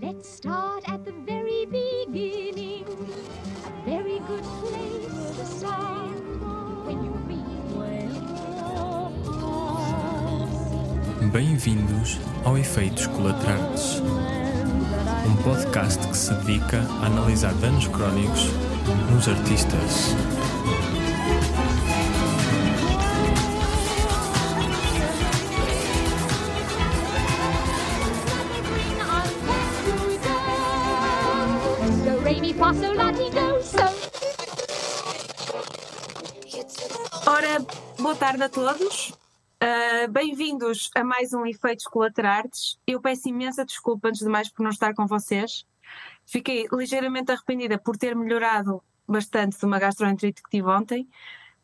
Let's start at the very beginning. A very good place to start. When you read. Bem-vindos ao Efeitos Colaterais, um podcast que se dedica a analisar danos crónicos nos artistas. Tarde a todos. Uh, Bem-vindos a mais um Efeitos Colaterais. Eu peço imensa desculpa, antes de mais, por não estar com vocês. Fiquei ligeiramente arrependida por ter melhorado bastante de uma gastroenterite que tive ontem,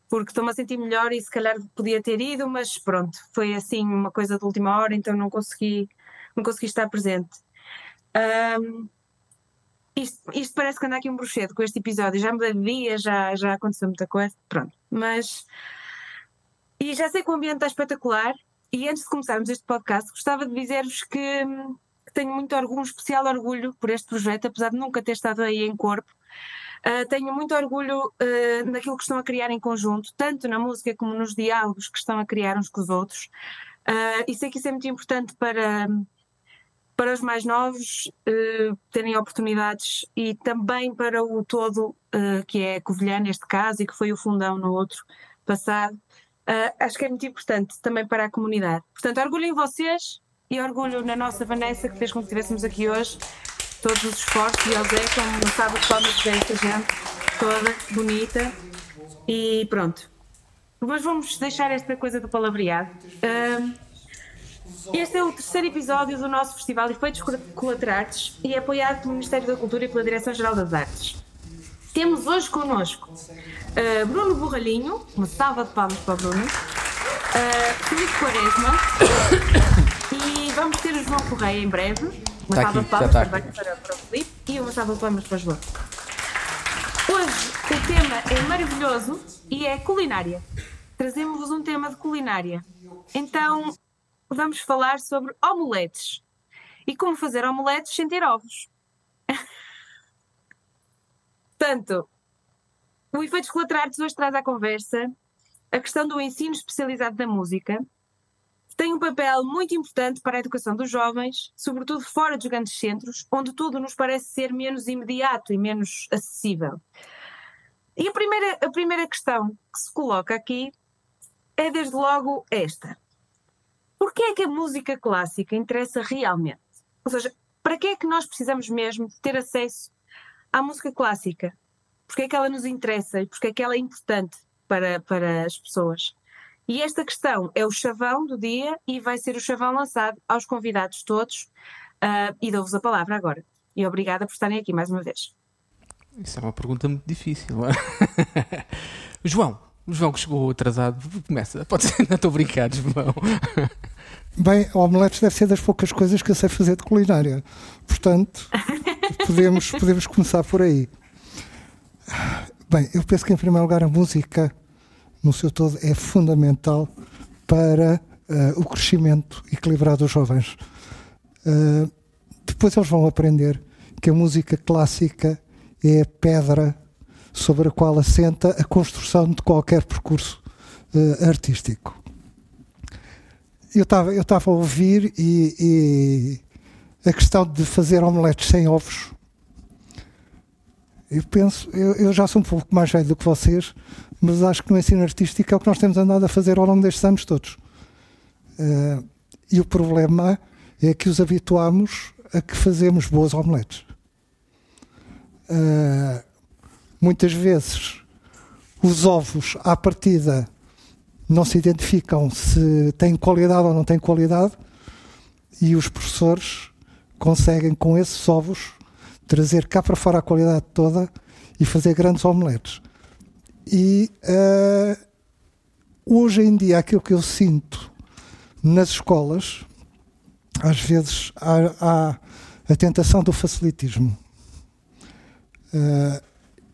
porque estou-me a sentir melhor e se calhar podia ter ido, mas pronto, foi assim uma coisa de última hora, então não consegui, não consegui estar presente. Isto, isto parece que anda aqui um bruxedo com este episódio. Já mudei de dia, já, já aconteceu muita coisa, pronto. Mas. E já sei que o ambiente está espetacular. E antes de começarmos este podcast, gostava de dizer-vos que, hum, que tenho muito orgulho, um especial orgulho por este projeto, apesar de nunca ter estado aí em corpo. Ah, tenho muito orgulho ah, naquilo que estão a criar em conjunto, tanto na música como nos diálogos que estão a criar uns com os outros. Ah, e sei que isso é muito importante para, para os mais novos eh, terem oportunidades e também para o todo, que é Covilhã neste caso e que foi o fundão no outro passado. Ah, acho que é muito importante também para a comunidade. Portanto, orgulho em vocês e orgulho na nossa Vanessa que fez com que estivéssemos aqui hoje. Todos os esforços e ao Zé, como sabe de palmas de esta gente toda bonita. E pronto. Mas vamos deixar esta coisa do palavreado. Ah, este é o terceiro episódio do nosso Festival Efeitos Colaterais e é apoiado pelo Ministério da Cultura e pela Direção-Geral das Artes. Temos hoje connosco uh, Bruno Borralhinho, uma salva de palmas para o Bruno, uh, Filipe Quaresma e vamos ter o João Correia em breve. Uma Tá salva aqui, de palmas tá também para, para o Filipe e uma salva de palmas para o João. Hoje o tema é maravilhoso e é culinária. Trazemos-vos um tema de culinária. Então vamos falar sobre omeletes e como fazer omeletes sem ter ovos. Portanto, o Efeitos Colaterais hoje traz à conversa a questão do ensino especializado da música, que tem um papel muito importante para a educação dos jovens, sobretudo fora dos grandes centros, onde tudo nos parece ser menos imediato e menos acessível. E a primeira, a primeira questão que se coloca aqui é, desde logo, esta. Porquê é que a música clássica interessa realmente? Ou seja, para que é que nós precisamos mesmo de ter acesso à música clássica? Porquê é que ela nos interessa e porquê é que ela é importante para, para as pessoas? E esta questão é o chavão do dia e vai ser o chavão lançado aos convidados todos. ah, e dou-vos a palavra agora. E obrigada por estarem aqui mais uma vez. Isso é uma pergunta muito difícil. João, o João que chegou atrasado, começa. Pode ser, não estou a brincar, João. Bem, omeletes deve ser das poucas coisas que eu sei fazer de culinária. Portanto, podemos, podemos começar por aí. Bem, eu penso que em primeiro lugar a música, no seu todo, é fundamental para eh, o crescimento equilibrado dos jovens. Eh, depois eles vão aprender que a música clássica é a pedra sobre a qual assenta a construção de qualquer percurso eh, artístico eu estava eu a ouvir e a questão de fazer omeletes sem ovos eu penso, eu, eu já sou um pouco mais velho do que vocês mas acho que no ensino artístico é o que nós temos andado a fazer ao longo destes anos todos. Eh, e o problema é que os habituamos a que fazemos boas omeletes. Eh, muitas vezes os ovos à partida não se identificam se têm qualidade ou não têm qualidade e os professores conseguem com esses ovos trazer cá para fora a qualidade toda e fazer grandes omeletes. E eh, hoje em dia aquilo que eu sinto nas escolas, às vezes há, há a tentação do facilitismo. Eh,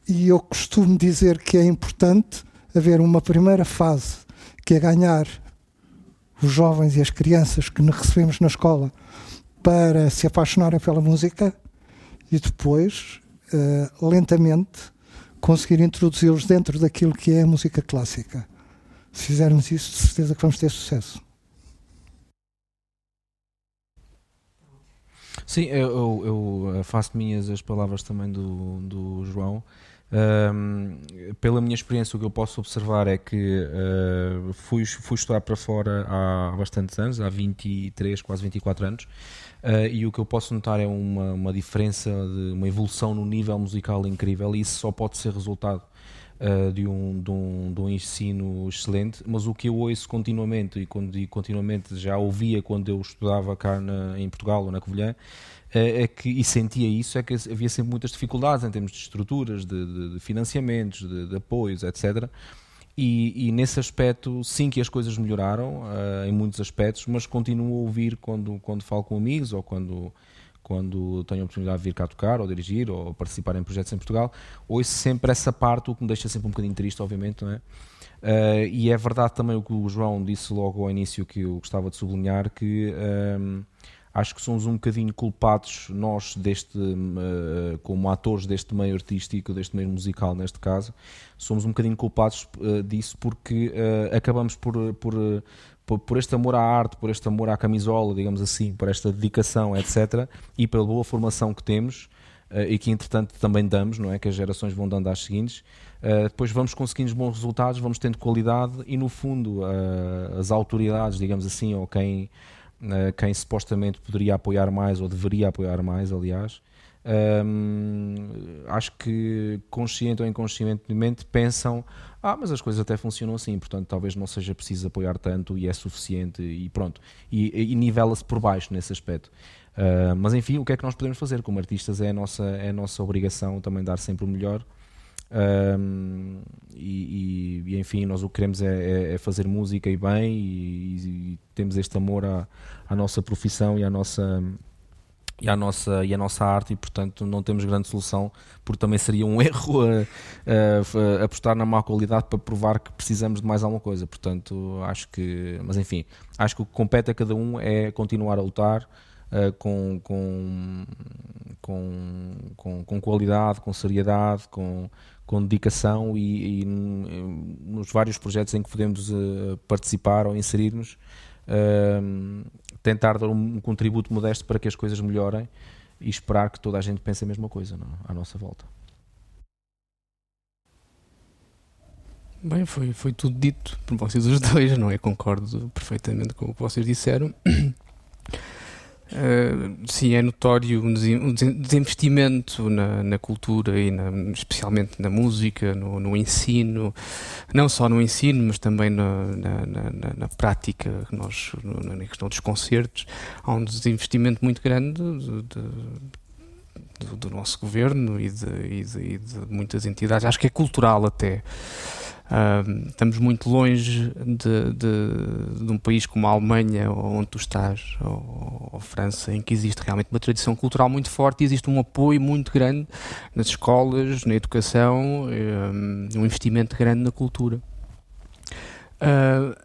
e eu costumo dizer que é importante haver uma primeira fase que é ganhar os jovens e as crianças que recebemos na escola para se apaixonarem pela música e depois, uh, lentamente, conseguir introduzi-los dentro daquilo que é a música clássica. Se fizermos isso, de certeza que vamos ter sucesso. Sim, eu, eu, faço minhas as palavras também do, do João. Um, pela minha experiência, o que eu posso observar é que uh, fui, fui estudar para fora há bastantes anos, há 23, quase 24 anos, uh, e o que eu posso notar é uma, uma diferença, de, uma evolução no nível musical incrível, e isso só pode ser resultado uh, de, um, de, um, de um ensino excelente, mas o que eu ouço continuamente, e, quando, e continuamente já ouvia quando eu estudava cá na, em Portugal ou na Covilhã, é, é que, e sentia isso, é que havia sempre muitas dificuldades em termos de estruturas, de, de, financiamentos, de, apoios, etc. E, e, nesse aspecto, sim que as coisas melhoraram uh, em muitos aspectos, mas continuo a ouvir quando, quando falo com amigos ou quando, quando tenho a oportunidade de vir cá tocar ou dirigir ou participar em projetos em Portugal, ouço sempre essa parte, o que me deixa sempre um bocadinho triste, obviamente, não é? Uh, e é verdade também o que o João disse logo ao início que eu gostava de sublinhar, que... Um, acho que somos um bocadinho culpados nós deste uh, como atores deste meio artístico deste meio musical neste caso. Somos um bocadinho culpados uh, disso porque uh, acabamos por, por, por, por este amor à arte por este amor à camisola digamos assim por esta dedicação etc e pela boa formação que temos e que entretanto também damos não é? Que as gerações vão dando às seguintes. Depois vamos conseguindo bons resultados vamos tendo qualidade e no fundo as autoridades digamos assim ou quem quem supostamente poderia apoiar mais ou deveria apoiar mais, aliás. Um, acho que consciente ou inconscientemente pensam ah, mas as coisas até funcionam assim, portanto talvez não seja preciso apoiar tanto e é suficiente e pronto, e, e nivela-se por baixo nesse aspecto. Uh, mas enfim, o que é que nós podemos fazer como artistas é a nossa, é a nossa obrigação também dar sempre o melhor um, e, e, enfim, nós o que queremos é, é, é fazer música e bem, e, e, temos este amor à, à nossa profissão e à nossa, e à nossa, e à nossa arte, e portanto não temos grande solução, porque também seria um erro a, a, a apostar na má qualidade para provar que precisamos de mais alguma coisa. Portanto, acho que, mas enfim, acho que o que compete a cada um é continuar a lutar. Uh, com, com, com, com, qualidade, com seriedade, com, com dedicação e, e, nos vários projetos em que podemos uh, participar ou inserir-nos, uh, tentar dar um, um, contributo modesto para que as coisas melhorem e esperar que toda a gente pense a mesma coisa não? à nossa volta. Bem, foi, foi tudo dito por vocês os dois, não é? Concordo perfeitamente com o que vocês disseram. Uh, sim, é notório o desinvestimento na, na cultura e na, especialmente na música, no, no, ensino, não só no ensino, mas também na, na, prática, nós, na questão dos concertos, há um desinvestimento muito grande de, de, do, do, nosso governo e de, e, e de muitas entidades, acho que é cultural até. Estamos muito longe de, de, de, um país como a Alemanha, onde tu estás, ou, ou França, em que existe realmente uma tradição cultural muito forte e existe um apoio muito grande nas escolas, na educação, um investimento grande na cultura. Uh,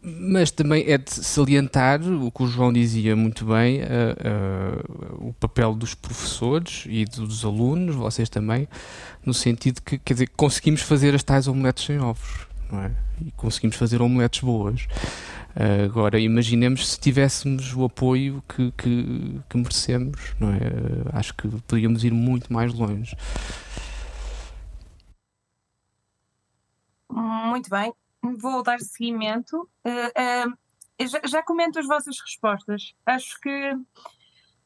mas também é de salientar o que o João dizia muito bem, uh, uh, o papel dos professores e dos alunos, vocês também, no sentido que, quer dizer, conseguimos fazer as tais omeletes sem ovos, não é? E conseguimos fazer omeletes boas. Uh, agora, imaginemos se tivéssemos o apoio que, que, que merecemos, não é? acho que poderíamos ir muito mais longe. Muito bem vou dar seguimento. Uh, uh, já, já, comento as vossas respostas. Acho que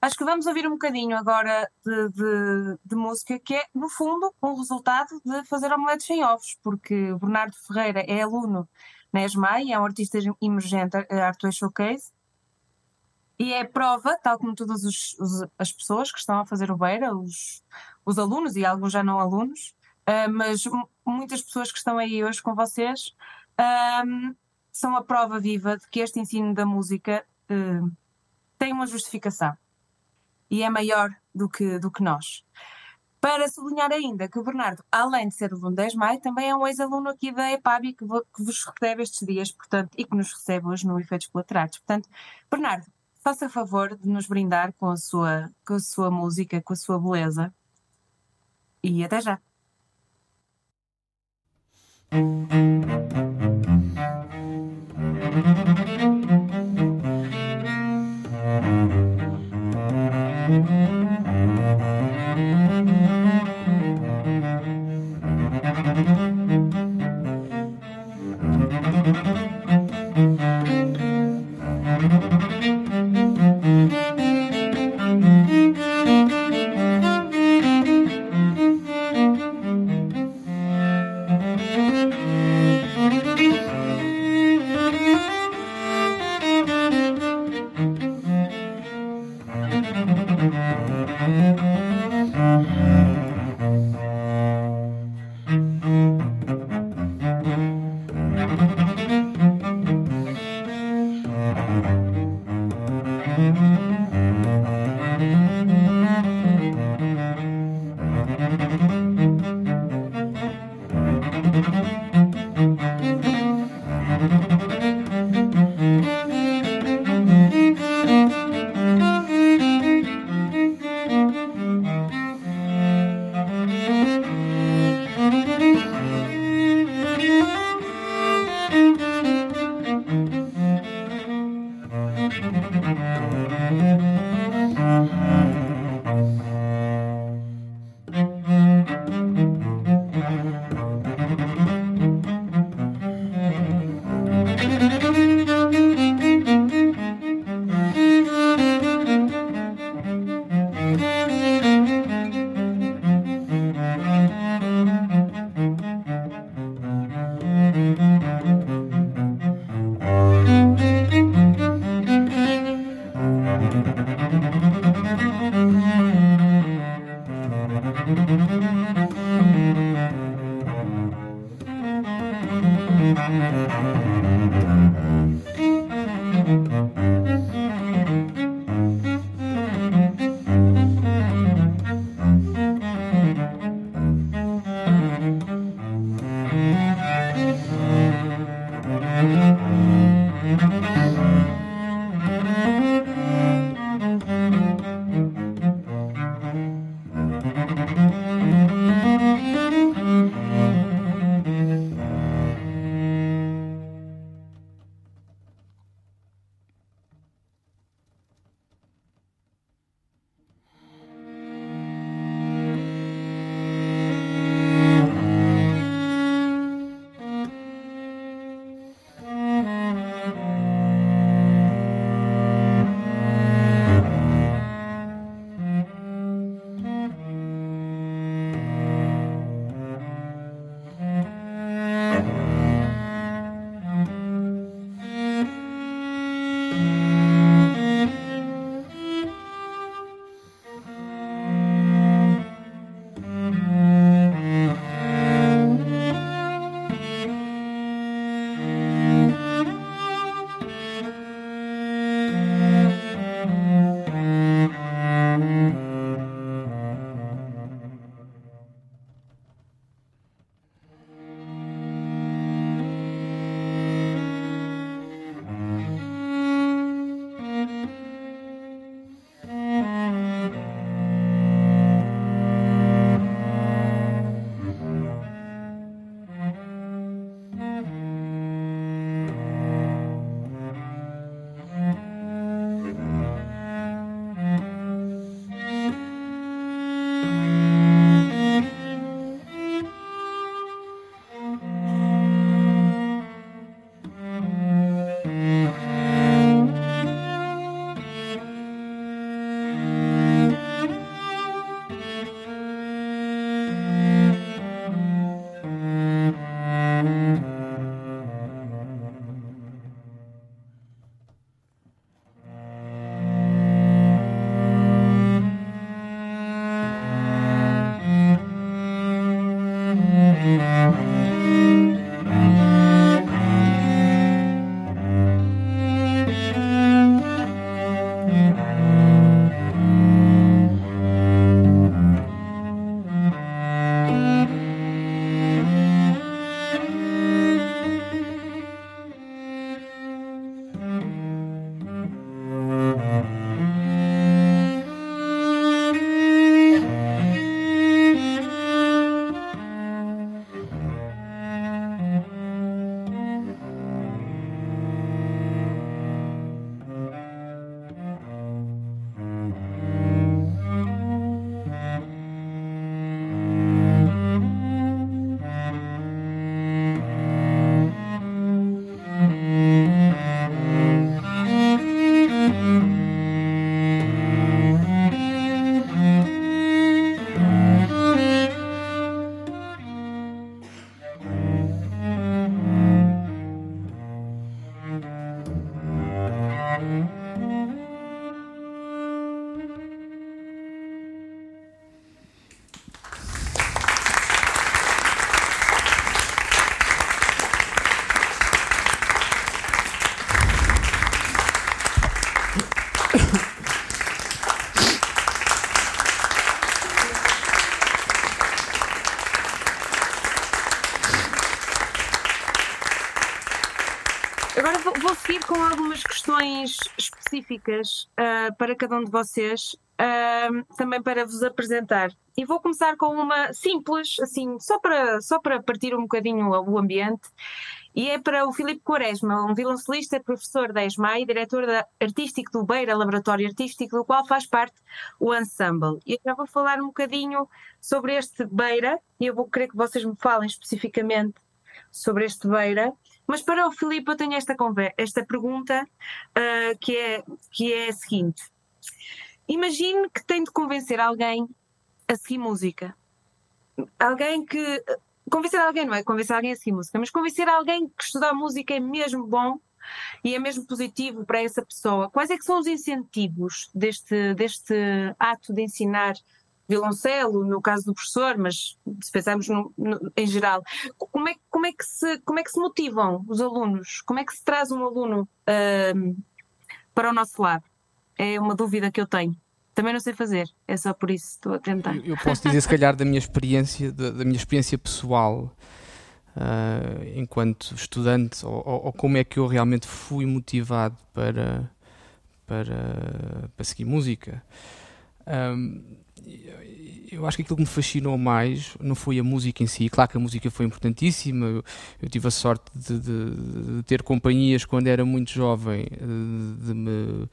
acho que vamos ouvir um bocadinho agora de, de, de música, que é, no fundo, um resultado de fazer omeletes sem ovos, porque Bernardo Ferreira é aluno na ESMAI, é um artista emergente Artway Showcase, e é prova, tal como todas os, os, as pessoas que estão a fazer o Beira, os, os alunos e alguns já não alunos, uh, mas muitas pessoas que estão aí hoje com vocês um, são a prova viva de que este ensino da música uh, tem uma justificação e é maior do que, do que nós. Para sublinhar ainda que o Bernardo, além de ser aluno da ESMAI, também é um ex-aluno aqui da EPAB que, que, vos recebe estes dias, portanto, e que nos recebe hoje no Efeitos Colaterais. Portanto, Bernardo, faça favor de nos brindar com a sua, com a sua música, com a sua beleza. E até já. Thank com algumas questões específicas uh, para cada um de vocês, uh, também para vos apresentar. E vou começar com uma simples, assim, só para, só para partir um bocadinho o ambiente. E é para o Filipe Quaresma, um violoncelista, professor da ESMA e diretor da artístico do Beira, Laboratório Artístico, do qual faz parte o Ensemble. E eu já vou falar um bocadinho sobre este Beira, e eu vou querer que vocês me falem especificamente sobre este Beira. Mas para o Filipe eu tenho esta, esta pergunta uh, que, é, que é a seguinte. Imagine que tem de convencer alguém a seguir música. Alguém que convencer alguém, não é convencer alguém a seguir música, mas convencer alguém que estudar música é mesmo bom e é mesmo positivo para essa pessoa. Quais é que são os incentivos deste, deste ato de ensinar violoncelo, no caso do professor, mas se pensarmos no, no, em geral, como é, como, é que se, como é que se motivam os alunos? Como é que se traz um aluno uh, para o nosso lado? É uma dúvida que eu tenho. Também não sei fazer, é só por isso estou a tentar. Eu, eu posso dizer, se calhar, da minha experiência, da, da minha experiência pessoal, uh, enquanto estudante, ou, ou, ou, como é que eu realmente fui motivado para, para, para seguir música. Um, eu acho que aquilo que me fascinou mais não foi a música em si. Claro que a música foi importantíssima. Eu, eu tive a sorte de, de, de, ter companhias quando era muito jovem, de, de me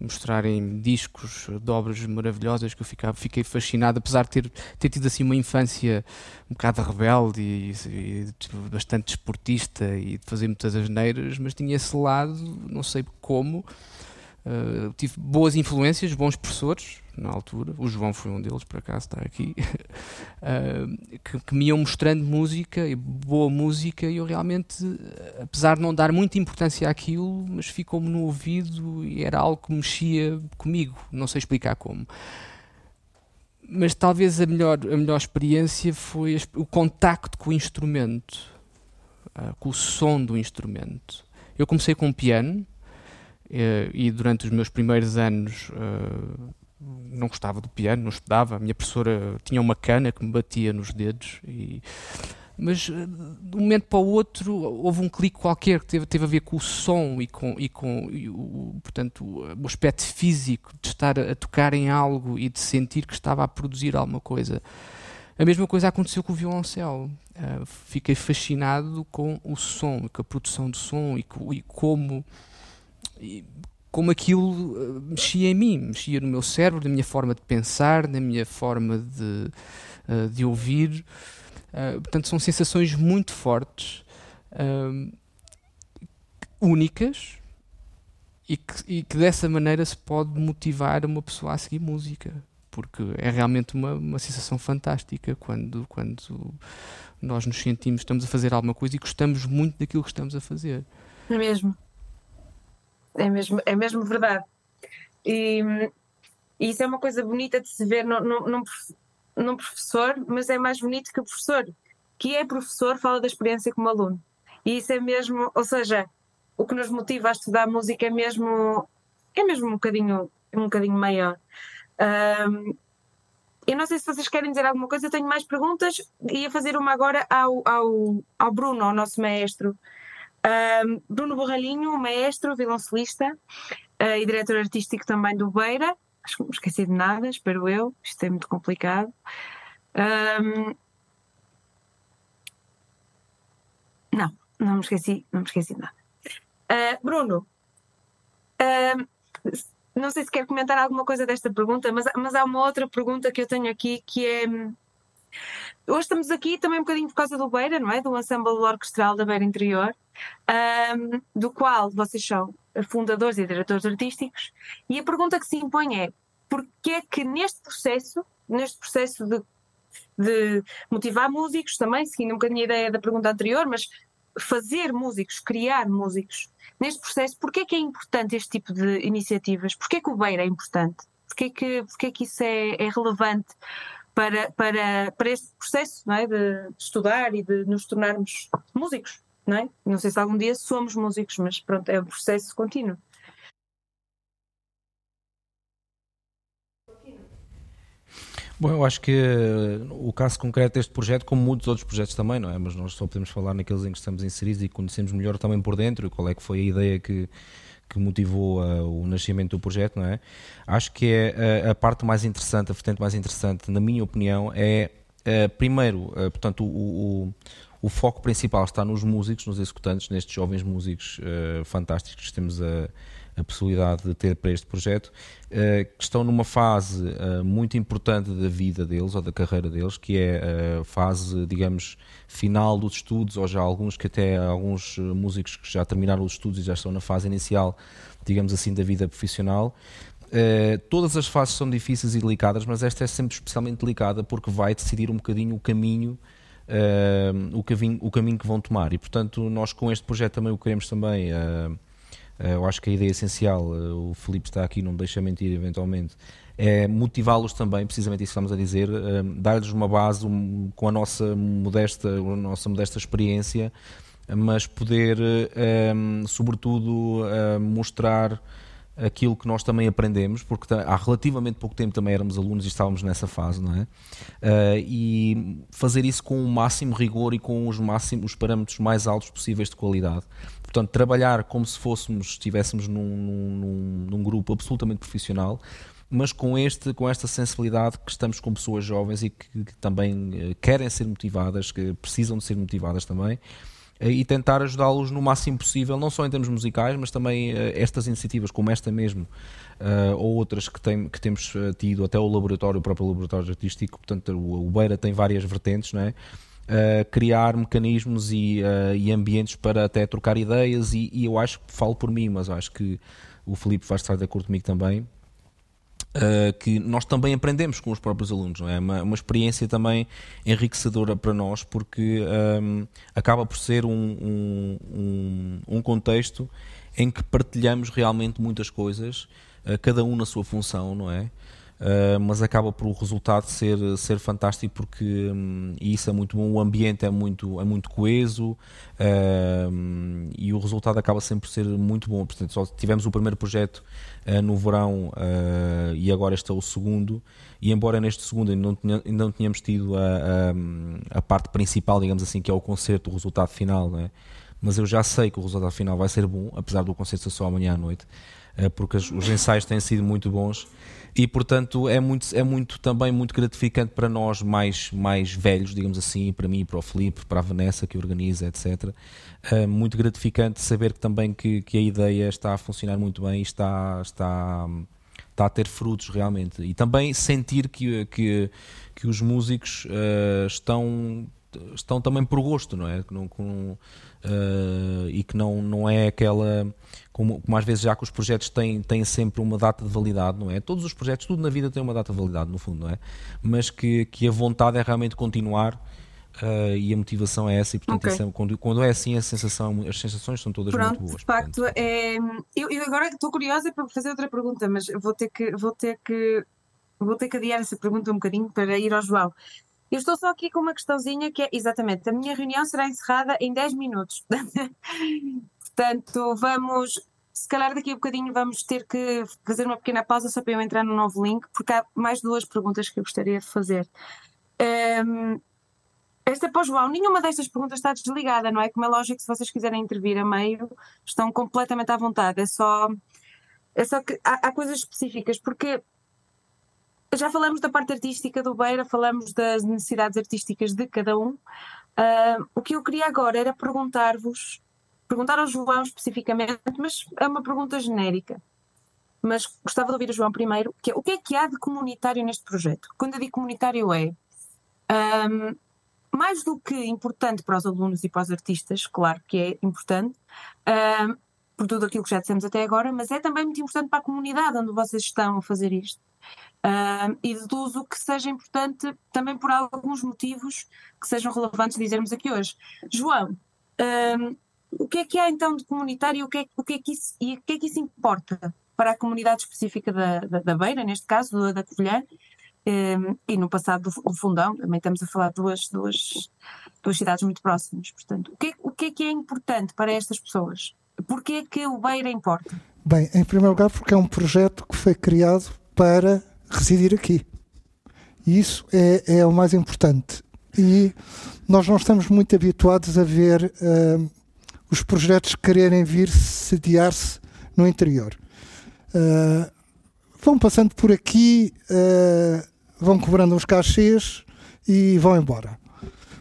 mostrarem discos de obras maravilhosas que eu ficava, fiquei fascinado, apesar de ter, ter tido assim uma infância um bocado rebelde e, e, bastante desportista e de fazer muitas asneiras, mas tinha esse lado, não sei como, Uh, tive boas influências, bons professores na altura. O João foi um deles, por acaso está aqui, uh, que, que, me iam mostrando música e boa música. E eu realmente, apesar de não dar muita importância àquilo, mas ficou-me no ouvido e era algo que mexia comigo. Não sei explicar como. Mas talvez a melhor, a melhor experiência foi o contacto com o instrumento, uh, com o som do instrumento. Eu comecei com o piano e durante os meus primeiros anos eh, não gostava do piano, não estudava. A minha professora tinha uma cana que me batia nos dedos e mas eh, de um momento para o outro houve um clique qualquer que teve, teve a ver com o som e com, e com e o, portanto, o aspecto físico de estar a, tocar em algo e de sentir que estava a produzir alguma coisa. A mesma coisa aconteceu com o violoncelo. Uh, fiquei fascinado com o som, com a produção do som e, e como como aquilo eh, mexia em mim, mexia no meu cérebro, na minha forma de pensar, na minha forma de, uh, de ouvir. Uh, portanto, são sensações muito fortes, uh, únicas, e que, e que, dessa maneira se pode motivar uma pessoa a seguir música. Porque é realmente uma, uma sensação fantástica quando, quando nós nos sentimos, estamos a fazer alguma coisa e gostamos muito daquilo que estamos a fazer. É mesmo. É mesmo, é mesmo verdade. E, e isso é uma coisa bonita de se ver num, num, num professor, mas é mais bonito que o professor, que é professor, fala da experiência como aluno. E isso é mesmo, ou seja, o que nos motiva a estudar música é mesmo, é mesmo um bocadinho, um bocadinho maior. Um, eu não sei se vocês querem dizer alguma coisa, eu tenho mais perguntas. Ia fazer uma agora ao, ao, ao Bruno, ao nosso maestro. Um, Bruno Borralhinho, maestro, violoncelista uh, e diretor artístico também do Beira. Acho que não me esqueci de nada, espero eu. Isto é muito complicado. Um, não, não me esqueci, não me esqueci de nada. Uh, Bruno, não sei se quer comentar alguma coisa desta pergunta, mas, mas há uma outra pergunta que eu tenho aqui que é Hoje estamos aqui também um bocadinho por causa do Beira, não é? Do ensemble orquestral da Beira Interior, um, do qual vocês são fundadores e diretores artísticos. E a pergunta que se impõe é: porquê é que neste processo, neste processo de, de motivar músicos, também seguindo um bocadinho a ideia da pergunta anterior, mas fazer músicos, criar músicos, neste processo, porquê é que é importante este tipo de iniciativas? Porquê é que o Beira é importante? Porquê é que, é que isso é, é relevante para, para, para este processo não é? de, de estudar e de nos tornarmos músicos. Não, é? não sei se algum dia somos músicos, mas pronto, é um processo contínuo. Bom, eu acho que uh, o caso concreto deste projeto, como muitos outros projetos também, não é? Mas nós só podemos falar naqueles em que estamos inseridos e conhecemos melhor também por dentro qual é que foi a ideia que, que motivou uh, o nascimento do projeto, não é? Acho que é a, a parte mais interessante, a vertente mais interessante, na minha opinião, é uh, primeiro, uh, portanto, o, o, o, foco principal está nos músicos, nos executantes, nestes jovens músicos fantásticos que temos a, a, possibilidade de ter para este projeto, que estão numa fase muito importante da vida deles ou da carreira deles, que é a fase, digamos, final dos estudos, ou já alguns que até alguns músicos que já terminaram os estudos e já estão na fase inicial, digamos assim, da vida profissional. Uh, todas as fases são difíceis e delicadas, mas esta é sempre especialmente delicada porque vai decidir um bocadinho o caminho, uh, o, caminho o caminho que vão tomar. E portanto, nós com este projeto também o queremos também. Uh, eu acho que a ideia essencial, o Felipe está aqui, não me deixa mentir eventualmente, é motivá-los também, precisamente isso que estamos a dizer, dar-lhes uma base com a nossa modesta, a nossa modesta experiência, mas poder, sobretudo, mostrar aquilo que nós também aprendemos, porque há relativamente pouco tempo também éramos alunos e estávamos nessa fase, não é? E fazer isso com o máximo rigor e com os máximos os parâmetros mais altos possíveis de qualidade. Portanto, trabalhar como se fôssemos, estivéssemos num, num, num grupo absolutamente profissional, mas com, este, com esta sensibilidade que estamos com pessoas jovens e que, que também uh, querem ser motivadas, que precisam de ser motivadas também, eh, e tentar ajudá-los no máximo possível, não só em termos musicais, mas também uh, estas iniciativas como esta mesmo, ou outras que, tem, que temos tido, até o laboratório, o próprio laboratório artístico, portanto o Beira tem várias vertentes, não é? Uh, criar mecanismos e, e, ambientes para até trocar ideias e, e eu acho, falo por mim, mas acho que o Felipe vai estar de acordo comigo também, Uh, que nós também aprendemos com os próprios alunos, não é? Uma, uma experiência também enriquecedora para nós, porque um, acaba por ser um, um, um, um, contexto em que partilhamos realmente muitas coisas, uh, cada um na sua função, não é? Uh, mas acaba por o resultado ser, ser fantástico porque um, e isso é muito bom, o ambiente é muito, é muito coeso uh, e o resultado acaba sempre por ser muito bom. Portanto, só tivemos o primeiro projeto uh, no verão e agora este é o segundo. E embora neste segundo ainda não, tenha, ainda não tínhamos tido a, a, a, parte principal, digamos assim, que é o concerto, o resultado final, é? mas eu já sei que o resultado final vai ser bom, apesar do concerto ser só amanhã à noite, porque os ensaios têm sido muito bons e portanto é muito, é muito também muito gratificante para nós mais, mais velhos, digamos assim, para mim, para o Felipe, para a Vanessa que organiza, etc. Uh, muito gratificante saber que também que, que a ideia está a funcionar muito bem e está, está, está a ter frutos realmente. E também sentir que, que, que os músicos uh, estão estão também por gosto, não é? Com, com, uh, e que não, não é aquela. Como, como, às vezes já que os projetos têm, têm sempre uma data de validade, não é? Todos os projetos, tudo na vida tem uma data de validade, no fundo, não é? Mas que, que a vontade é realmente continuar uh, e a motivação é essa, e portanto, okay. é, quando, quando, é assim, a sensação, as sensações são todas Pronto, muito boas. De facto, portanto. é, eu, eu agora estou curiosa para fazer outra pergunta, mas vou ter que. Vou ter que Vou ter que adiar essa pergunta um bocadinho para ir ao João. Eu estou só aqui com uma questãozinha que é exatamente: a minha reunião será encerrada em 10 minutos. Portanto, vamos. Se calhar daqui a bocadinho vamos ter que fazer uma pequena pausa só para eu entrar no novo link, porque há mais duas perguntas que eu gostaria de fazer. Um, esta para o João, nenhuma destas perguntas está desligada, não é? Como é lógico, se vocês quiserem intervir a meio, estão completamente à vontade. É só, é só que há, há coisas específicas, porque já falamos da parte artística do Beira, falamos das necessidades artísticas de cada um. Uh, o que eu queria agora era perguntar-vos, perguntar ao João especificamente, mas é uma pergunta genérica. Mas gostava de ouvir o João primeiro, que é, o que é que há de comunitário neste projeto? Quando eu digo comunitário é um, mais do que importante para os alunos e para os artistas, claro que é importante, um, por tudo aquilo que já dissemos até agora, mas é também muito importante para a comunidade onde vocês estão a fazer isto. Uh, e deduzo que seja importante também por alguns motivos que sejam relevantes dizermos aqui hoje. João, uh, o que é que há então de comunitário e o que é, o que, é que, isso, e o que é que isso importa para a comunidade específica da, da, da Beira, neste caso, da, da Covilhã, e no passado do, Fundão, também estamos a falar de duas, duas, duas cidades muito próximas. Portanto, o que, o que é que é importante para estas pessoas? Porquê que o Beira importa? Bem, em primeiro lugar porque é um projeto que foi criado para residir aqui. E isso é, é o mais importante. E nós não estamos muito habituados a ver uh, os projetos quererem vir sediar-se no interior. Uh, vão passando por aqui, uh, vão cobrando uns cachês e vão embora.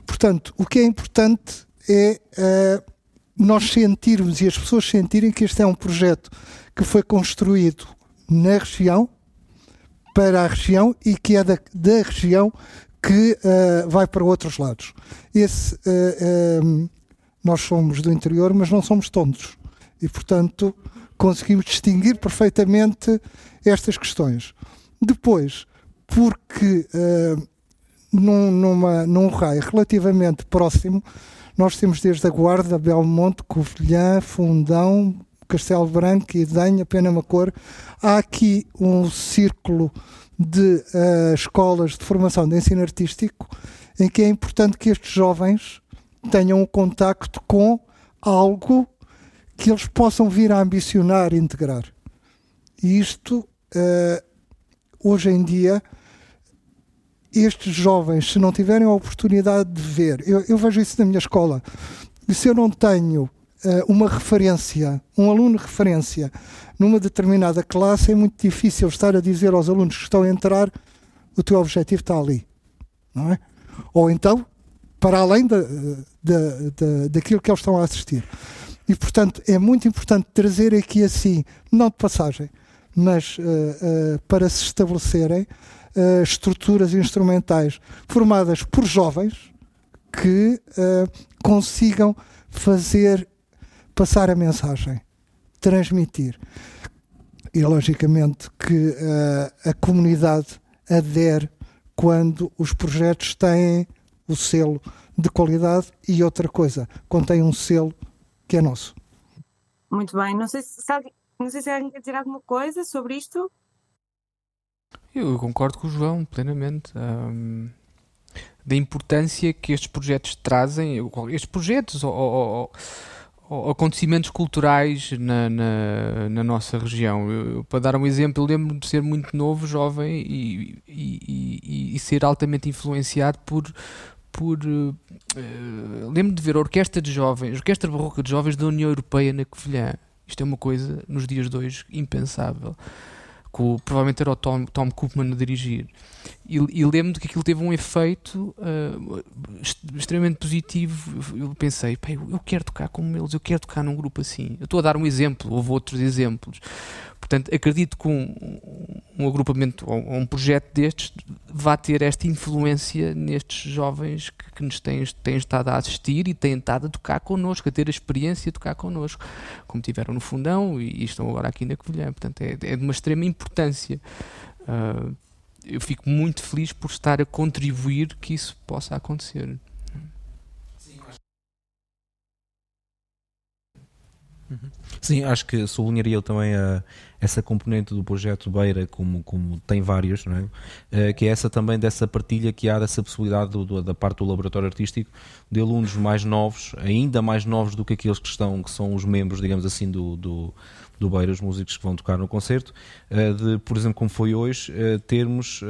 Portanto, o que é importante é uh, nós sentirmos e as pessoas sentirem que este é um projeto que foi construído na região, para a região e que é da, da região que uh, vai para outros lados. Esse, uh, nós somos do interior, mas não somos tontos. E, portanto, conseguimos distinguir perfeitamente estas questões. Depois, porque uh, num, numa, num raio relativamente próximo, nós temos desde a Guarda, Belmonte, Covilhã, Fundão, Castelo Branco, Idenha, Penamacor. Há aqui um círculo de uh, escolas de formação de ensino artístico em que é importante que estes jovens tenham um contacto com algo que eles possam vir a ambicionar integrar. E isto, uh, hoje em dia, estes jovens, se não tiverem a oportunidade de ver, eu, eu vejo isso na minha escola, e se eu não tenho uh, uma referência, um aluno referência numa determinada classe, é muito difícil estar a dizer aos alunos que estão a entrar o teu objetivo está ali, não é? Ou então, para além da, da, da, daquilo que eles estão a assistir. E, portanto, é muito importante trazer aqui assim, não de passagem, mas uh, uh, para se estabelecerem uh, estruturas instrumentais formadas por jovens que uh, consigam fazer passar a mensagem, transmitir. E logicamente que uh, a comunidade adere quando os projetos têm o selo de qualidade e outra coisa, tem um selo que é nosso. Muito bem, não sei se, alguém, não sei se alguém quer dizer alguma coisa sobre isto. Eu concordo com o João plenamente. Um, da importância que estes projetos trazem, estes projetos ou, ou, ou acontecimentos culturais na, na, na nossa região. Eu, para dar um exemplo, eu lembro de ser muito novo, jovem e, e, e, e ser altamente influenciado por. por uh, lembro de ver a Orquestra de Jovens, Orquestra Barroca de Jovens da União Europeia na Covilhã. Isto é uma coisa, nos dias de hoje, impensável com, provavelmente era o Tom, Tom Koopman a dirigir. E, e lembro que aquilo teve um efeito uh, extremamente positivo. Eu pensei, eu quero tocar como eles, eu quero tocar num grupo assim. Eu estou a dar um exemplo, houve outros exemplos. Portanto, acredito que um, um agrupamento ou um projeto destes vá ter esta influência nestes jovens que, que nos têm, têm, estado a assistir e têm estado a tocar connosco, a ter a experiência de tocar connosco, como tiveram no Fundão e, e estão agora aqui na Covilhã. Portanto, é, é de uma extrema importância. Uh, eu fico muito feliz por estar a contribuir que isso possa acontecer. Sim, acho que sublinharia também a, essa componente do projeto Beira, como, como tem vários, não é? Uh, que é essa também dessa partilha que há dessa possibilidade do, do, da parte do laboratório artístico de alunos mais novos, ainda mais novos do que aqueles que estão, que são os membros, digamos assim, do, do, do Beira, os músicos que vão tocar no concerto, uh, de, por exemplo, como foi hoje, uh, termos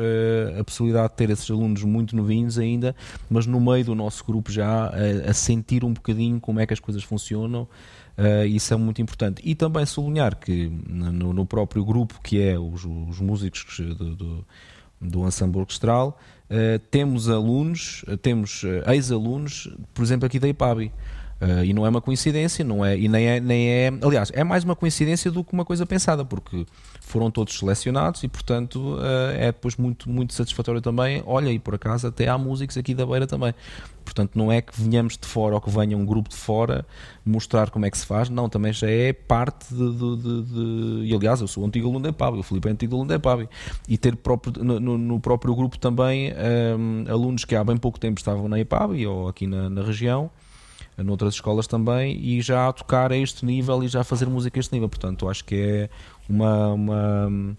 a possibilidade de ter esses alunos muito novinhos ainda, mas no meio do nosso grupo já a sentir um bocadinho como é que as coisas funcionam. Uh, isso é muito importante. E também sublinhar que no, no próprio grupo, que é os, os músicos do, do, do ensemble orquestral, uh, temos alunos, temos ex-alunos, por exemplo, aqui da IPABI. Uh, e não é uma coincidência, não é, e nem é, nem é. Aliás, é mais uma coincidência do que uma coisa pensada, porque foram todos selecionados e, portanto, uh, é depois muito, muito satisfatório também. Olha, e por acaso até há músicos aqui da beira também. Portanto, não é que venhamos de fora ou que venha um grupo de fora mostrar como é que se faz, não, também já é parte de. de, de, de... E aliás, eu sou antigo aluno da EPAB, o Filipe é antigo aluno da EPAB. E ter próprio, no, no, próprio grupo também um, alunos que há bem pouco tempo estavam na EPAB ou aqui na, na região noutras escolas também, e já a tocar a este nível e já a fazer música a este nível. Portanto, acho que é uma. uma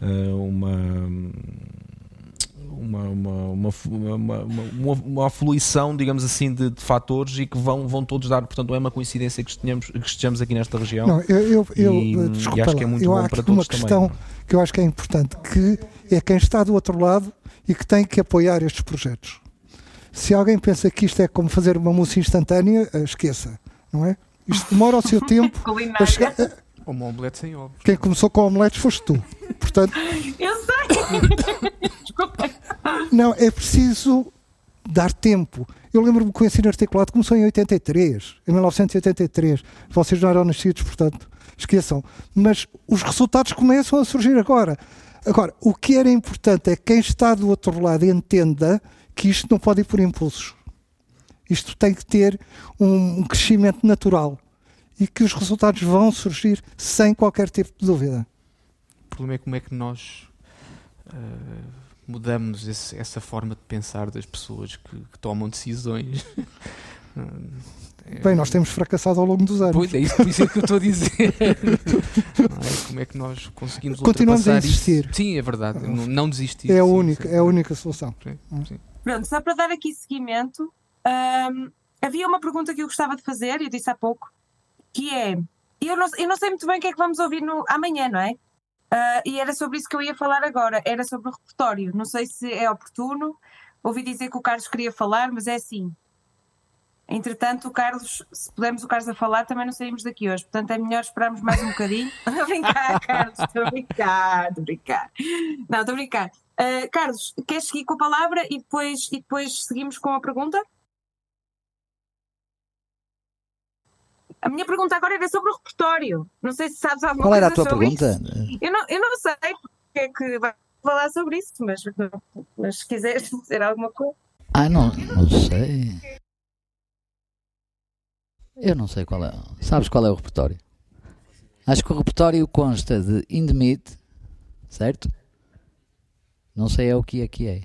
eh, uma uma, uma, uma, afluição, digamos assim, de, fatores e que vão, vão todos dar, portanto, não é uma coincidência que estejamos, que estejamos aqui nesta região. Não, eu, eu, e, acho que é muito bom para todos uma questão também. que eu acho que é importante, que é quem está do outro lado e que tem que apoiar estes projetos. Se alguém pensa que isto é como fazer uma música instantânea, eh, esqueça, não é? Isto demora o seu tempo a Culinária. chegar. eh, uma omelete sem ovos. Quem começou com omeletes foste tu. Portanto, Eu sei! Desculpa. não, é preciso dar tempo. Eu lembro-me que o ensino articulado começou em 83, em 1983. Vocês não eram nascidos, portanto, esqueçam. Mas os resultados começam a surgir agora. Agora, o que era importante é que quem está do outro lado entenda que isto não pode ir por impulsos. Isto tem que ter um um crescimento natural e que os resultados vão surgir sem qualquer tipo de dúvida. O problema é como é que nós eh, mudamos esse- essa forma de pensar das pessoas que, que tomam decisões. Bem, nós temos fracassado ao longo dos anos. Pois é, isso, por isso é que eu estou a dizer. É? Como é que nós conseguimos Continuamos a ultrapassar isso? insistir. Sim, é verdade. Não, não desistir. É a única, sim. é a única solução. Sim, sim. Pronto, só para dar aqui seguimento, hum, havia uma pergunta que eu gostava de fazer, eu disse há pouco, que é: eu não, eu não sei muito bem o que é que vamos ouvir no, amanhã, não é? Ah, e era sobre isso que eu ia falar agora, era sobre o repertório. Não sei se é oportuno, ouvi dizer que o Carlos queria falar, mas é assim. Entretanto, o Carlos, se pudermos o Carlos a falar, também não saímos daqui hoje. Portanto, é melhor esperarmos mais um bocadinho. Estou a brincar, Carlos, estou a brincar, estou a brincar. Não, estou a brincar. Uh, Carlos, queres seguir com a palavra e depois, e depois seguimos com a pergunta? A minha pergunta agora era sobre o repertório. Não sei se sabes alguma Qual era a coisa tua pergunta? isso. Eu não, eu não sei porque é que vai falar sobre isso, mas, mas se quiseres dizer alguma coisa. Ah, não, não sei. Eu não sei qual é. Sabes qual é o repertório? Acho que o repertório consta de In the Mid, certo? Não sei é o que é que é.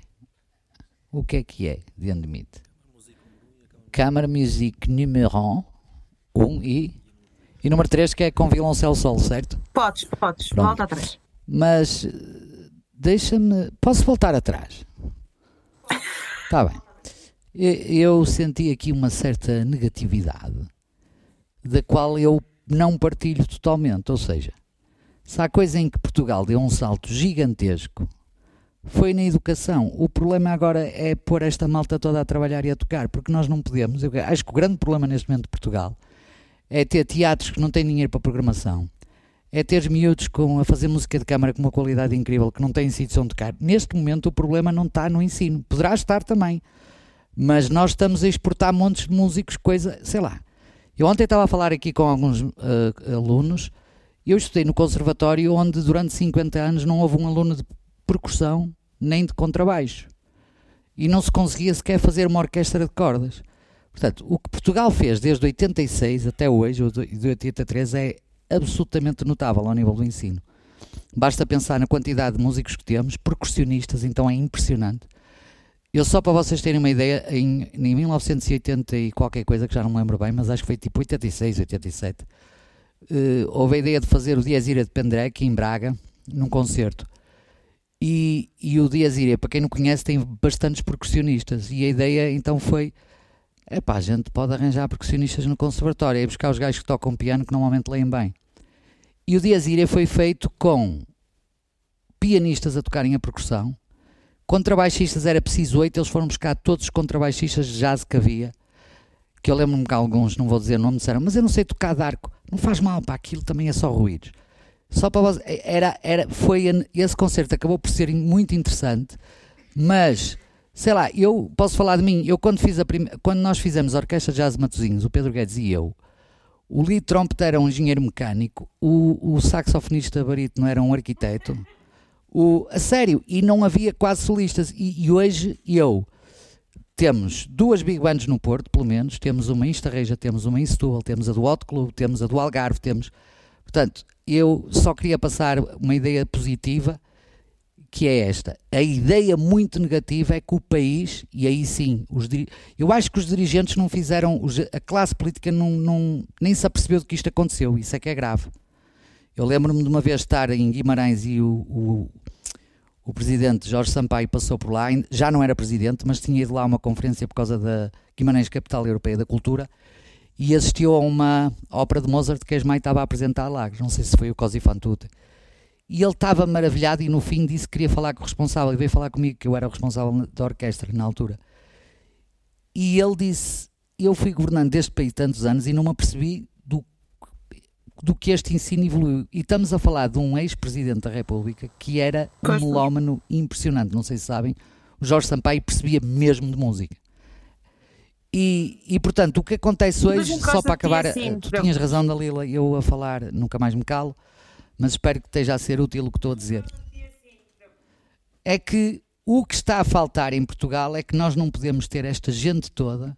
O que é que é de Mid? Câmara Music número 1 um, e. E número 3 que é com violoncelo solo, certo? Podes, podes, Pronto. volta atrás. Mas eh, deixa-me. Posso voltar atrás? Está bem. Eu senti aqui uma certa negatividade, da qual eu não partilho totalmente. Ou seja, se há coisa em que Portugal deu um salto gigantesco, foi na educação. O problema agora é pôr esta malta toda a trabalhar e a tocar, porque nós não podemos. Eu acho que o grande problema neste momento de Portugal é ter teatros que não têm dinheiro para programação é ter miúdos com, a fazer música de câmara com uma qualidade incrível que não têm sítios onde tocar. Neste momento o problema não está no ensino. Poderá estar também. Mas nós estamos a exportar montes de músicos, coisa, sei lá. Eu ontem estava a falar aqui com alguns ah, alunos. Eu estudei no conservatório onde durante 50 anos não houve um aluno de percussão nem de contrabaixo. E não se conseguia sequer fazer uma orquestra de cordas. Portanto, o que Portugal fez desde 86 até hoje, ou de 83, é absolutamente notável ao nível do ensino. Basta pensar na quantidade de músicos que temos, percussionistas, então é impressionante. Eu só para vocês terem uma ideia, em, em 1980 e qualquer coisa que já não me lembro bem, mas acho que foi tipo 86, 87, eh, houve a ideia de fazer o Dias Ira de Pendrek em Braga, num concerto. E, e o Dias Ira, para quem não conhece, tem bastantes percussionistas. E a ideia então foi: epá, a gente pode arranjar percussionistas no conservatório, e buscar os gajos que tocam piano que normalmente leem bem. E o Dias Ira foi feito com pianistas a tocarem a percussão, contrabaixistas era preciso oito, eles foram buscar todos os contrabaixistas de jazz que havia, que eu lembro-me que alguns, não vou dizer o nome, disseram, mas eu não sei tocar de arco, não faz mal, para aquilo também é só ruídos. Só para vocês, era, era, foi, esse concerto acabou por ser muito interessante, mas, sei lá, eu posso falar de mim, eu quando, fiz a prime... quando nós fizemos a Orquestra de Jazz de Matosinhos, o Pedro Guedes e eu, o lead trumpeter era um engenheiro mecânico, o, o saxofonista barítono era um arquiteto, o, a sério, e não havia quase solistas. E, e, hoje eu temos duas big bands no Porto, pelo menos, temos uma em Estarreja, temos uma em Setúbal, temos a do Hot Club, temos a do Algarve, temos... Portanto, eu só queria passar uma ideia positiva, que é esta. A ideia muito negativa é que o país, e aí sim, os eu acho que os dirigentes não fizeram, a classe política não, não, nem se apercebeu de que isto aconteceu, isso é que é grave. Eu lembro-me de uma vez estar em Guimarães e o, o, o, presidente Jorge Sampaio passou por lá, já não era presidente, mas tinha ido lá a uma conferência por causa da Guimarães Capital Europeia da Cultura e assistiu a uma ópera de Mozart que a Esmai estava a apresentar lá, não sei se foi o Così fan tutte. E ele estava maravilhado e no fim disse que queria falar com o responsável. E veio falar comigo, que eu era o responsável da orquestra na altura. E ele disse: Eu fui governante deste país tantos anos e não me apercebi do, do que este ensino evoluiu. E estamos a falar de um ex-presidente da República que era um melómano impressionante. Não sei se sabem, o Jorge Sampaio percebia mesmo de música. E, e portanto, o que acontece hoje, só para ti acabar, assim, eh, tu tinhas razão, Dalila, eu a falar, nunca mais me calo, mas espero que esteja a ser útil o que estou a dizer. É que o que está a faltar em Portugal é que nós não podemos ter esta gente toda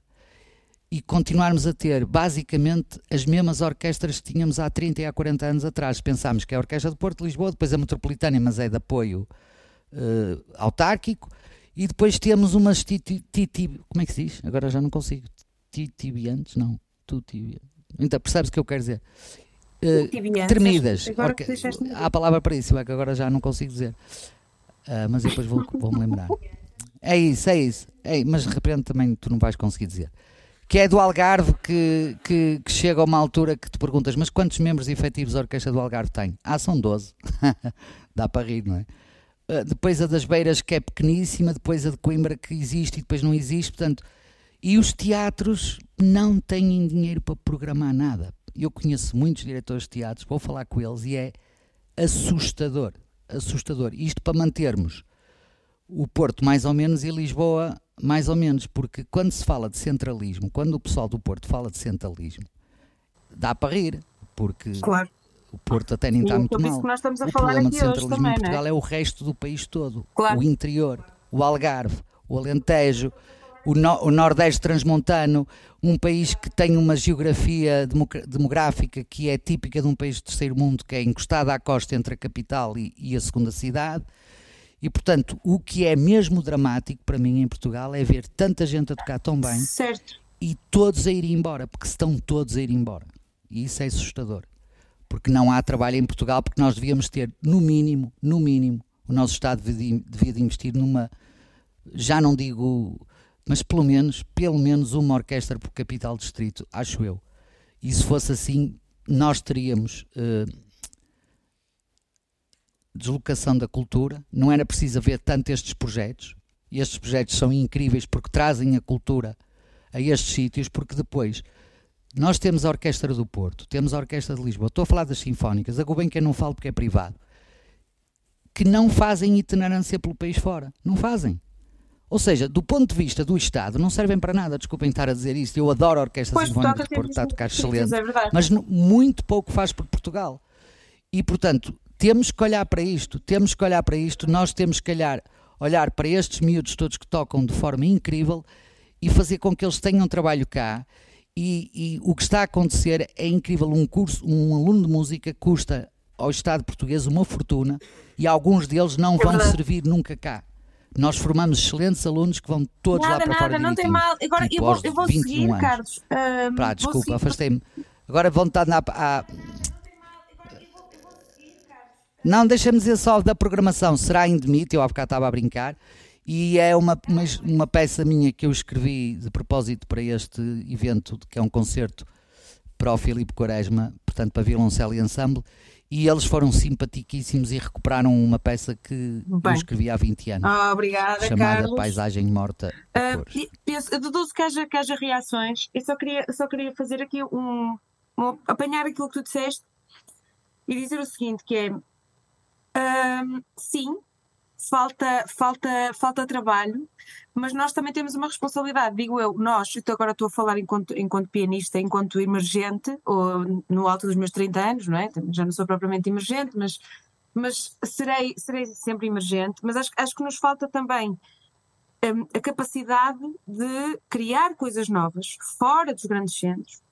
e continuarmos a ter basicamente as mesmas orquestras que tínhamos há 30 e há 40 anos atrás. Pensámos que é a Orquestra de Porto de Lisboa, depois a Metropolitana, mas é de apoio eh, autárquico, e depois temos umas titi, titi- como é que se diz? Agora já não consigo. Titibiantes? Não. Tutibiantes. Então, percebes o que eu quero dizer? Tibiantes. tremidas. Agora Há a palavra para isso, é que agora já não consigo dizer. Ah, mas depois vou- vou-me lembrar. É isso, é isso. É, mas de repente também tu não vais conseguir dizer. Que é do Algarve que, que, que chega a uma altura que te perguntas, mas quantos membros efetivos a Orquestra do Algarve tem? Ah, são 12. Dá para rir, não é? Ah, depois a das Beiras que é pequeníssima, depois a de Coimbra que existe e depois não existe, portanto. E os teatros não têm dinheiro para programar nada. Eu conheço muitos diretores de teatros, vou falar com eles e é assustador. Assustador. Isto para mantermos o Porto mais ou menos e Lisboa mais ou menos, porque quando se fala de centralismo, quando o pessoal do Porto fala de centralismo, dá para rir, porque Claro. O Porto até nem está é muito mal. que nós estamos a O falar problema de centralismo também, em não é? Portugal é o resto do país todo. Claro. O interior, o Algarve, o Alentejo, o, no- o Nordeste Transmontano, um país que tem uma geografia demográfica que é típica de um país de terceiro mundo, que é encostado à costa entre a capital e, e a segunda cidade. E, portanto, o que é mesmo dramático para mim em Portugal é ver tanta gente a tocar tão bem Certo. e todos a ir embora, porque estão todos a ir embora. E isso é assustador. Porque não há trabalho em Portugal, porque nós devíamos ter, no mínimo, no mínimo, o nosso Estado devia, de investir numa, já não digo, mas pelo menos, pelo menos uma orquestra por capital distrito, acho eu. E se fosse assim, nós teríamos eh, deslocação da cultura, não era preciso haver tanto estes projetos, e estes projetos são incríveis porque trazem a cultura a estes sítios, porque depois nós temos a Orquestra do Porto, temos a Orquestra de Lisboa, estou a falar das Sinfónicas, a Gulbenkian não falo porque é privado, que não fazem itinerância pelo país fora, não fazem. Ou seja, do ponto de vista do Estado, não servem para nada, desculpem estar a dizer isto, eu adoro a Orquestra Pois, Sinfónica do Porto, está a tocar excelente, É mas muito pouco faz por Portugal. E, portanto, temos que olhar para isto, temos que olhar para isto, nós temos que olhar, olhar para estes miúdos todos que tocam de forma incrível e fazer com que eles tenham trabalho cá. E, e o que está a acontecer é incrível. Um curso, um aluno de música custa ao Estado português uma fortuna e alguns deles não vão verdade. servir nunca cá. Nós formamos excelentes alunos que vão todos lá Nada, para fora nada, não tem mal. Agora Tipo eu vou, eu vou 21 seguir, anos. Carlos. Ahm, Pá, vou desculpa, afastei-me. Agora vão estar na. à- Não, deixa-me dizer só da programação. Será em Demite, eu há bocado estava a brincar. E é uma, uma, uma peça minha que eu escrevi de propósito para este evento, que é um concerto para o Filipe Quaresma, portanto para violoncelo e ensemble. E eles foram simpaticíssimos e recuperaram uma peça que eu Bem. escrevi há 20 anos, Ah, obrigada, chamada Carlos. Paisagem Morta Ah, e penso, eu deduzo que haja, que haja reações. Eu só queria, eu só queria fazer aqui um, um- apanhar aquilo que tu disseste e dizer o seguinte, que é ahm, sim, falta, falta, falta trabalho, mas nós também temos uma responsabilidade, digo eu, nós, então agora estou a falar enquanto, enquanto pianista, enquanto emergente, ou no alto dos meus 30 anos, não é? Já não sou propriamente emergente, mas, mas serei, serei sempre emergente, mas acho, acho que nos falta também hum, a capacidade de criar coisas novas fora dos grandes centros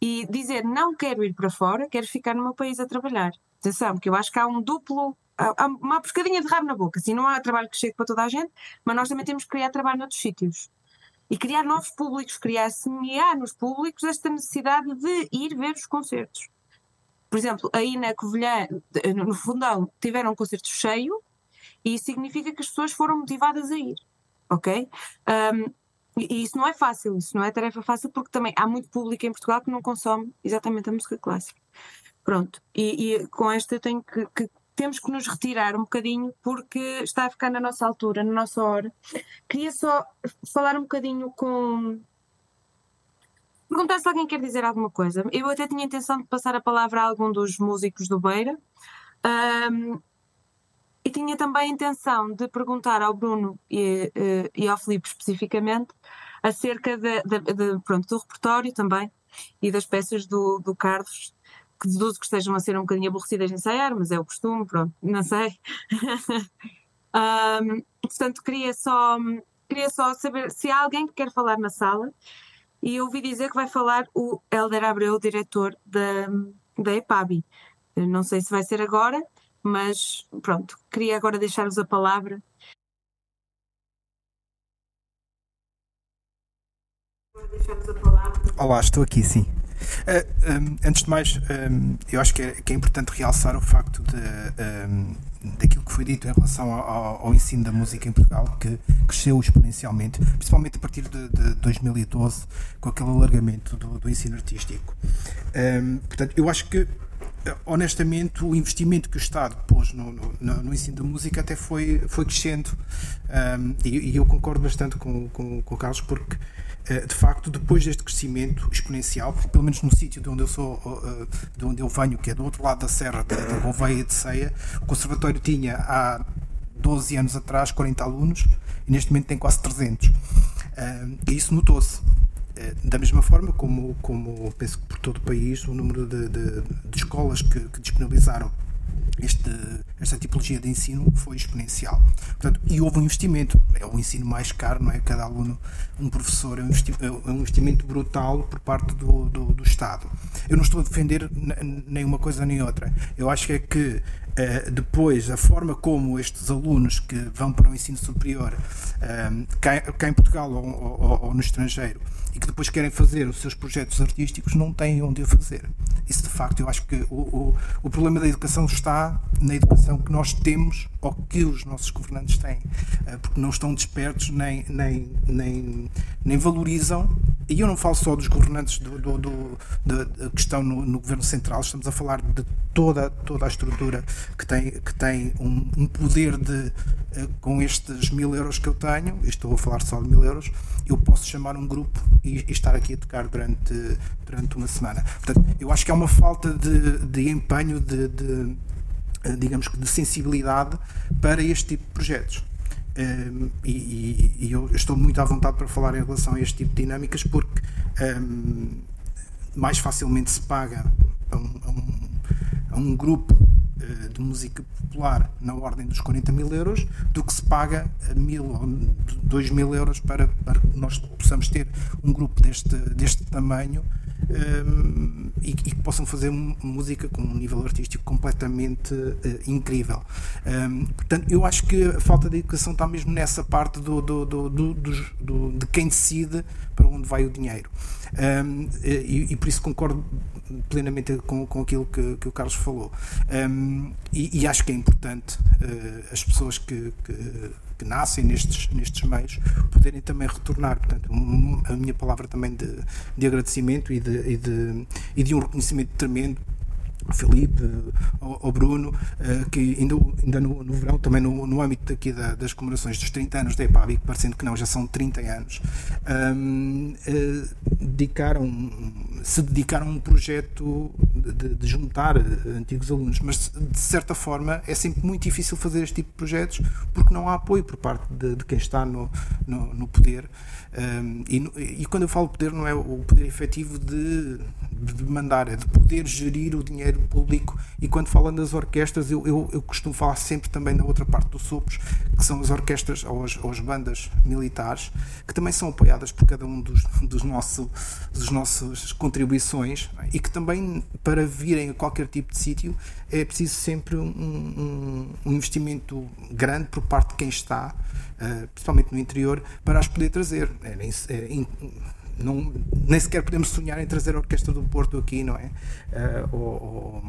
e dizer não quero ir para fora, quero ficar no meu país a trabalhar. Atenção, porque eu acho que há um duplo, há, uma pescadinha de rabo na boca. Assim, não há trabalho que chegue para toda a gente, mas nós também temos que criar trabalho noutros sítios. E criar novos públicos, criar, semear nos públicos esta necessidade de ir ver os concertos. Por exemplo, aí na Covilhã, no Fundão, tiveram um concerto cheio e isso significa que as pessoas foram motivadas a ir ok? Um, e isso não é fácil, isso não é tarefa fácil, porque também há muito público em Portugal que não consome exatamente a música clássica. Pronto, e, e com esta eu tenho que, que temos que nos retirar um bocadinho porque está a ficar na nossa altura, na nossa hora. Queria só falar um bocadinho com. Perguntar se alguém quer dizer alguma coisa. Eu até tinha a intenção de passar a palavra a algum dos músicos do Beira. Um, e tinha também a intenção de perguntar ao Bruno e, eh, e ao Filipe especificamente acerca de, de, de, pronto, do repertório também e das peças do, do Carlos, deduzo que estejam a ser um bocadinho aborrecidas em ensaiar, mas é o costume, pronto, não sei. um, portanto, queria só, queria só saber se há alguém que quer falar na sala e eu ouvi dizer que vai falar o Helder Abreu, diretor da, da EPABI. não sei se vai ser agora, mas pronto, queria agora deixar-vos a palavra. Olá, estou aqui sim. Eh, um, antes de mais, um, eu acho que é, que é, importante realçar o facto de, um, daquilo que foi dito em relação ao, ensino da música em Portugal, que cresceu exponencialmente, principalmente a partir de, de 2012, com aquele alargamento do ensino artístico. portanto, eu acho que honestamente, o investimento que o Estado pôs no, no, no ensino da música até foi, foi crescendo. Um, e, e, eu concordo bastante com, com, com o Carlos, porque uh, de facto, depois deste crescimento exponencial, pelo menos no sítio de onde eu sou, uh, de onde eu venho, que é do outro lado da Serra, da Gouveia de Ceia, o Conservatório tinha há 12 anos atrás 40 alunos e neste momento tem quase 300. Um, e isso notou-se. Eh, da mesma forma como, como penso que por todo o país, o número de, de, de escolas que, que disponibilizaram este, esta tipologia de ensino foi exponencial. Portanto, e houve um investimento, é o ensino mais caro, não é? Cada aluno, um professor, é um, é um investimento brutal por parte do, do, do, Estado. Eu não estou a defender nem uma coisa nem outra. Eu acho que é que Uh, depois, a forma como estes alunos que vão para o ensino superior, uh, cá, em Portugal ou, ou, ou, no estrangeiro, e que depois querem fazer os seus projetos artísticos, não têm onde o fazer. Isso, de facto, eu acho que o, o, o problema da educação está na educação que nós temos ou que os nossos governantes têm, uh, porque não estão despertos nem, nem, nem, nem valorizam. E eu não falo só dos governantes do, do, do, do que estão no, no governo central, estamos a falar de toda, toda a estrutura que tem, que tem um, um poder de, uh, com estes mil euros que eu tenho, estou a falar só de mil euros, eu posso chamar um grupo e, e estar aqui a tocar durante, durante uma semana. Portanto, eu acho que há uma falta de, de empenho, de, de eh, digamos que de sensibilidade para este tipo de projetos. Um, ehm, e, e, eu estou muito à vontade para falar em relação a este tipo de dinâmicas porque um, ehm, mais facilmente se paga a um, a um, a um grupo eh, de música popular na ordem dos 40 mil euros do que se paga mil ou dois mil euros para, para que nós possamos ter um grupo deste, deste tamanho um, e, e, que possam fazer música com um nível artístico completamente uh, incrível. Um, portanto, eu acho que a falta de educação está mesmo nessa parte do, do, do, do de quem decide para onde vai o dinheiro. Um, e, e, por isso concordo plenamente com, com aquilo que, que o Carlos falou. E, e, acho que é importante uh, as pessoas que, que que nascem nestes, nestes meios poderem também retornar. Portanto, um, a minha palavra também de, de agradecimento e de, e, de, e de um reconhecimento tremendo Felipe, ao, Bruno, eh, que ainda, ainda no, no verão, também no, no âmbito aqui da, das comemorações dos 30 anos da EPAB, parecendo que não, já são 30 anos, um, uh, dedicaram, se dedicaram a um projeto de, de, juntar antigos alunos, mas de certa forma é sempre muito difícil fazer este tipo de projetos porque não há apoio por parte de, de quem está no, no, no poder. Um, e, e, quando eu falo poder, não é o poder efetivo de, de mandar, é de poder gerir o dinheiro público. E quando falam das orquestras, eu, eu, eu costumo falar sempre também da outra parte dos sopros, que são as orquestras ou as, ou as bandas militares, que também são apoiadas por cada um dos, dos, nosso, dos nossas contribuições é? e que também, para virem a qualquer tipo de sítio, é preciso sempre um, um, um investimento grande por parte de quem está uh, principalmente no interior, para as poder trazer. É, não, nem sequer podemos sonhar em trazer a Orquestra do Porto aqui, não é? Uh, ou,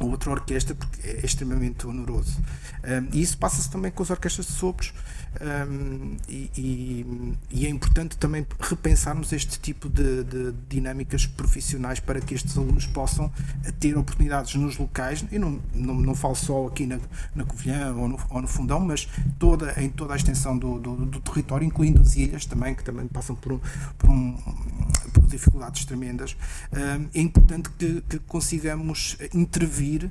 ou outra orquestra, porque é extremamente oneroso. Um, e isso passa-se também com as orquestras de sopros, um, e, e, e, é importante também repensarmos este tipo de, de, dinâmicas profissionais para que estes alunos possam ter oportunidades nos locais, e não, não, não falo só aqui na, na Covilhã ou no, ou no Fundão, mas toda, em toda a extensão do, do, do território, incluindo as ilhas também, que também passam por, por, um, por dificuldades tremendas. Um, é importante que, que consigamos intervir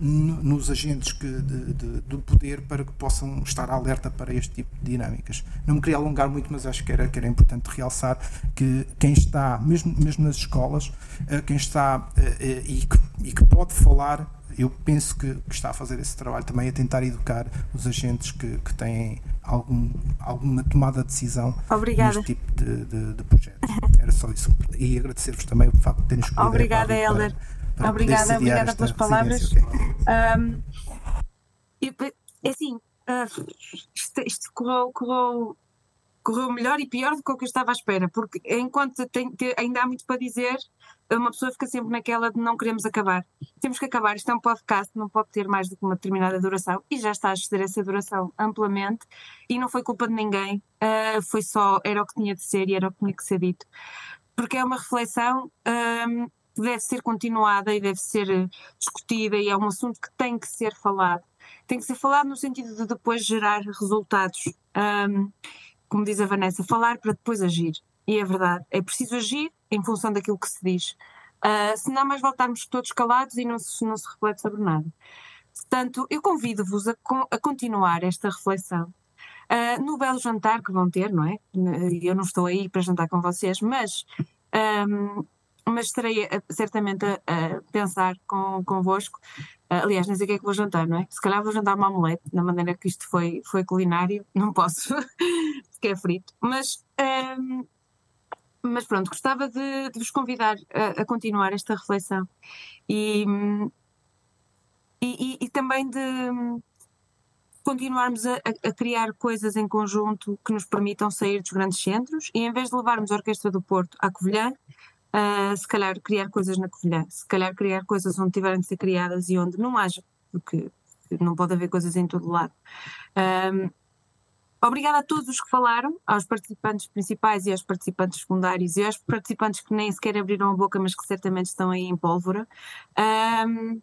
nos agentes que, de, de, do poder para que possam estar alerta para este tipo de dinâmicas. Não me queria alongar muito, mas acho que era, que era importante realçar que quem está, mesmo, mesmo nas escolas, uh, quem está uh, e, que, e que pode falar eu penso que, que, está a fazer esse trabalho também a tentar educar os agentes que, que têm algum, alguma tomada de decisão Obrigada. neste tipo de, de, de projetos. Era só isso. E agradecer-vos também o facto de terem escolhido. Obrigada, Helder. Obrigada, obrigada pelas palavras. Um, é assim, uh, isto, isto correu, correu, correu, melhor e pior do que o que eu estava à espera, porque enquanto tem, tem, ainda há muito para dizer, uma pessoa fica sempre naquela de não queremos acabar. Temos que acabar, isto é um podcast, não pode ter mais do que uma determinada duração, e já está a exceder essa duração amplamente, e não foi culpa de ninguém, uh, foi só, era o que tinha de ser e era o que tinha que ser dito. Porque é uma reflexão. Um, deve ser continuada e deve ser eh, discutida e é um assunto que tem que ser falado. Tem que ser falado no sentido de depois gerar resultados. Um, como diz a Vanessa, falar para depois agir. E é verdade, é preciso agir em função daquilo que se diz. Uh, se não mais voltarmos todos calados e não se, não se reflete sobre nada. Portanto, eu convido-vos a, a, continuar esta reflexão. Uh, no belo jantar que vão ter, não é? Eu não estou aí para jantar com vocês, mas um, mas estarei a, certamente a, a, pensar com, convosco. Uh, aliás, nem sei o que é que vou jantar, não é? Se calhar vou jantar uma omelete, na maneira que isto foi, foi culinário, não posso, porque é frito. Mas, um, mas pronto, gostava de, de vos convidar a, a, continuar esta reflexão e, e, e, e também de continuarmos a, a, criar coisas em conjunto que nos permitam sair dos grandes centros e em vez de levarmos a Orquestra do Porto à Covilhã, uh, se calhar criar coisas na Covilhã, se calhar criar coisas onde tiverem de ser criadas e onde não haja, porque não pode haver coisas em todo lado. Um, Obrigada a todos os que falaram, aos participantes principais e aos participantes secundários e aos participantes que nem sequer abriram a boca, mas que certamente estão aí em pólvora. Um,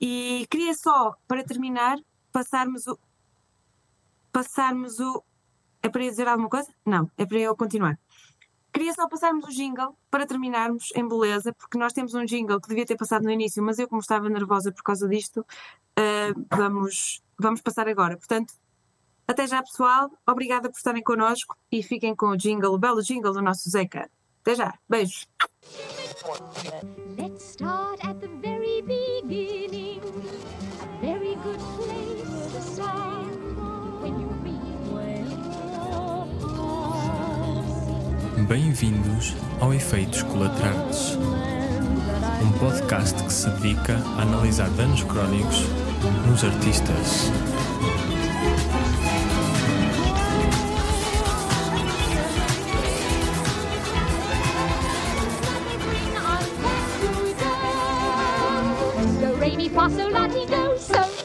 e queria só, para terminar, passarmos o. Passarmos o. É para dizer alguma coisa? Não, é para eu continuar. Queria só passarmos o jingle para terminarmos em beleza, porque nós temos um jingle que devia ter passado no início, mas eu, como estava nervosa por causa disto, uh, vamos, vamos passar agora. Portanto, até já, pessoal. Obrigada por estarem connosco e fiquem com o jingle, o belo jingle do nosso Zeca. Até já. Beijos. Let's start at the Bem-vindos ao Efeitos Colaterais, um podcast que se dedica a analisar danos crónicos nos artistas. Rainy, fossil, so.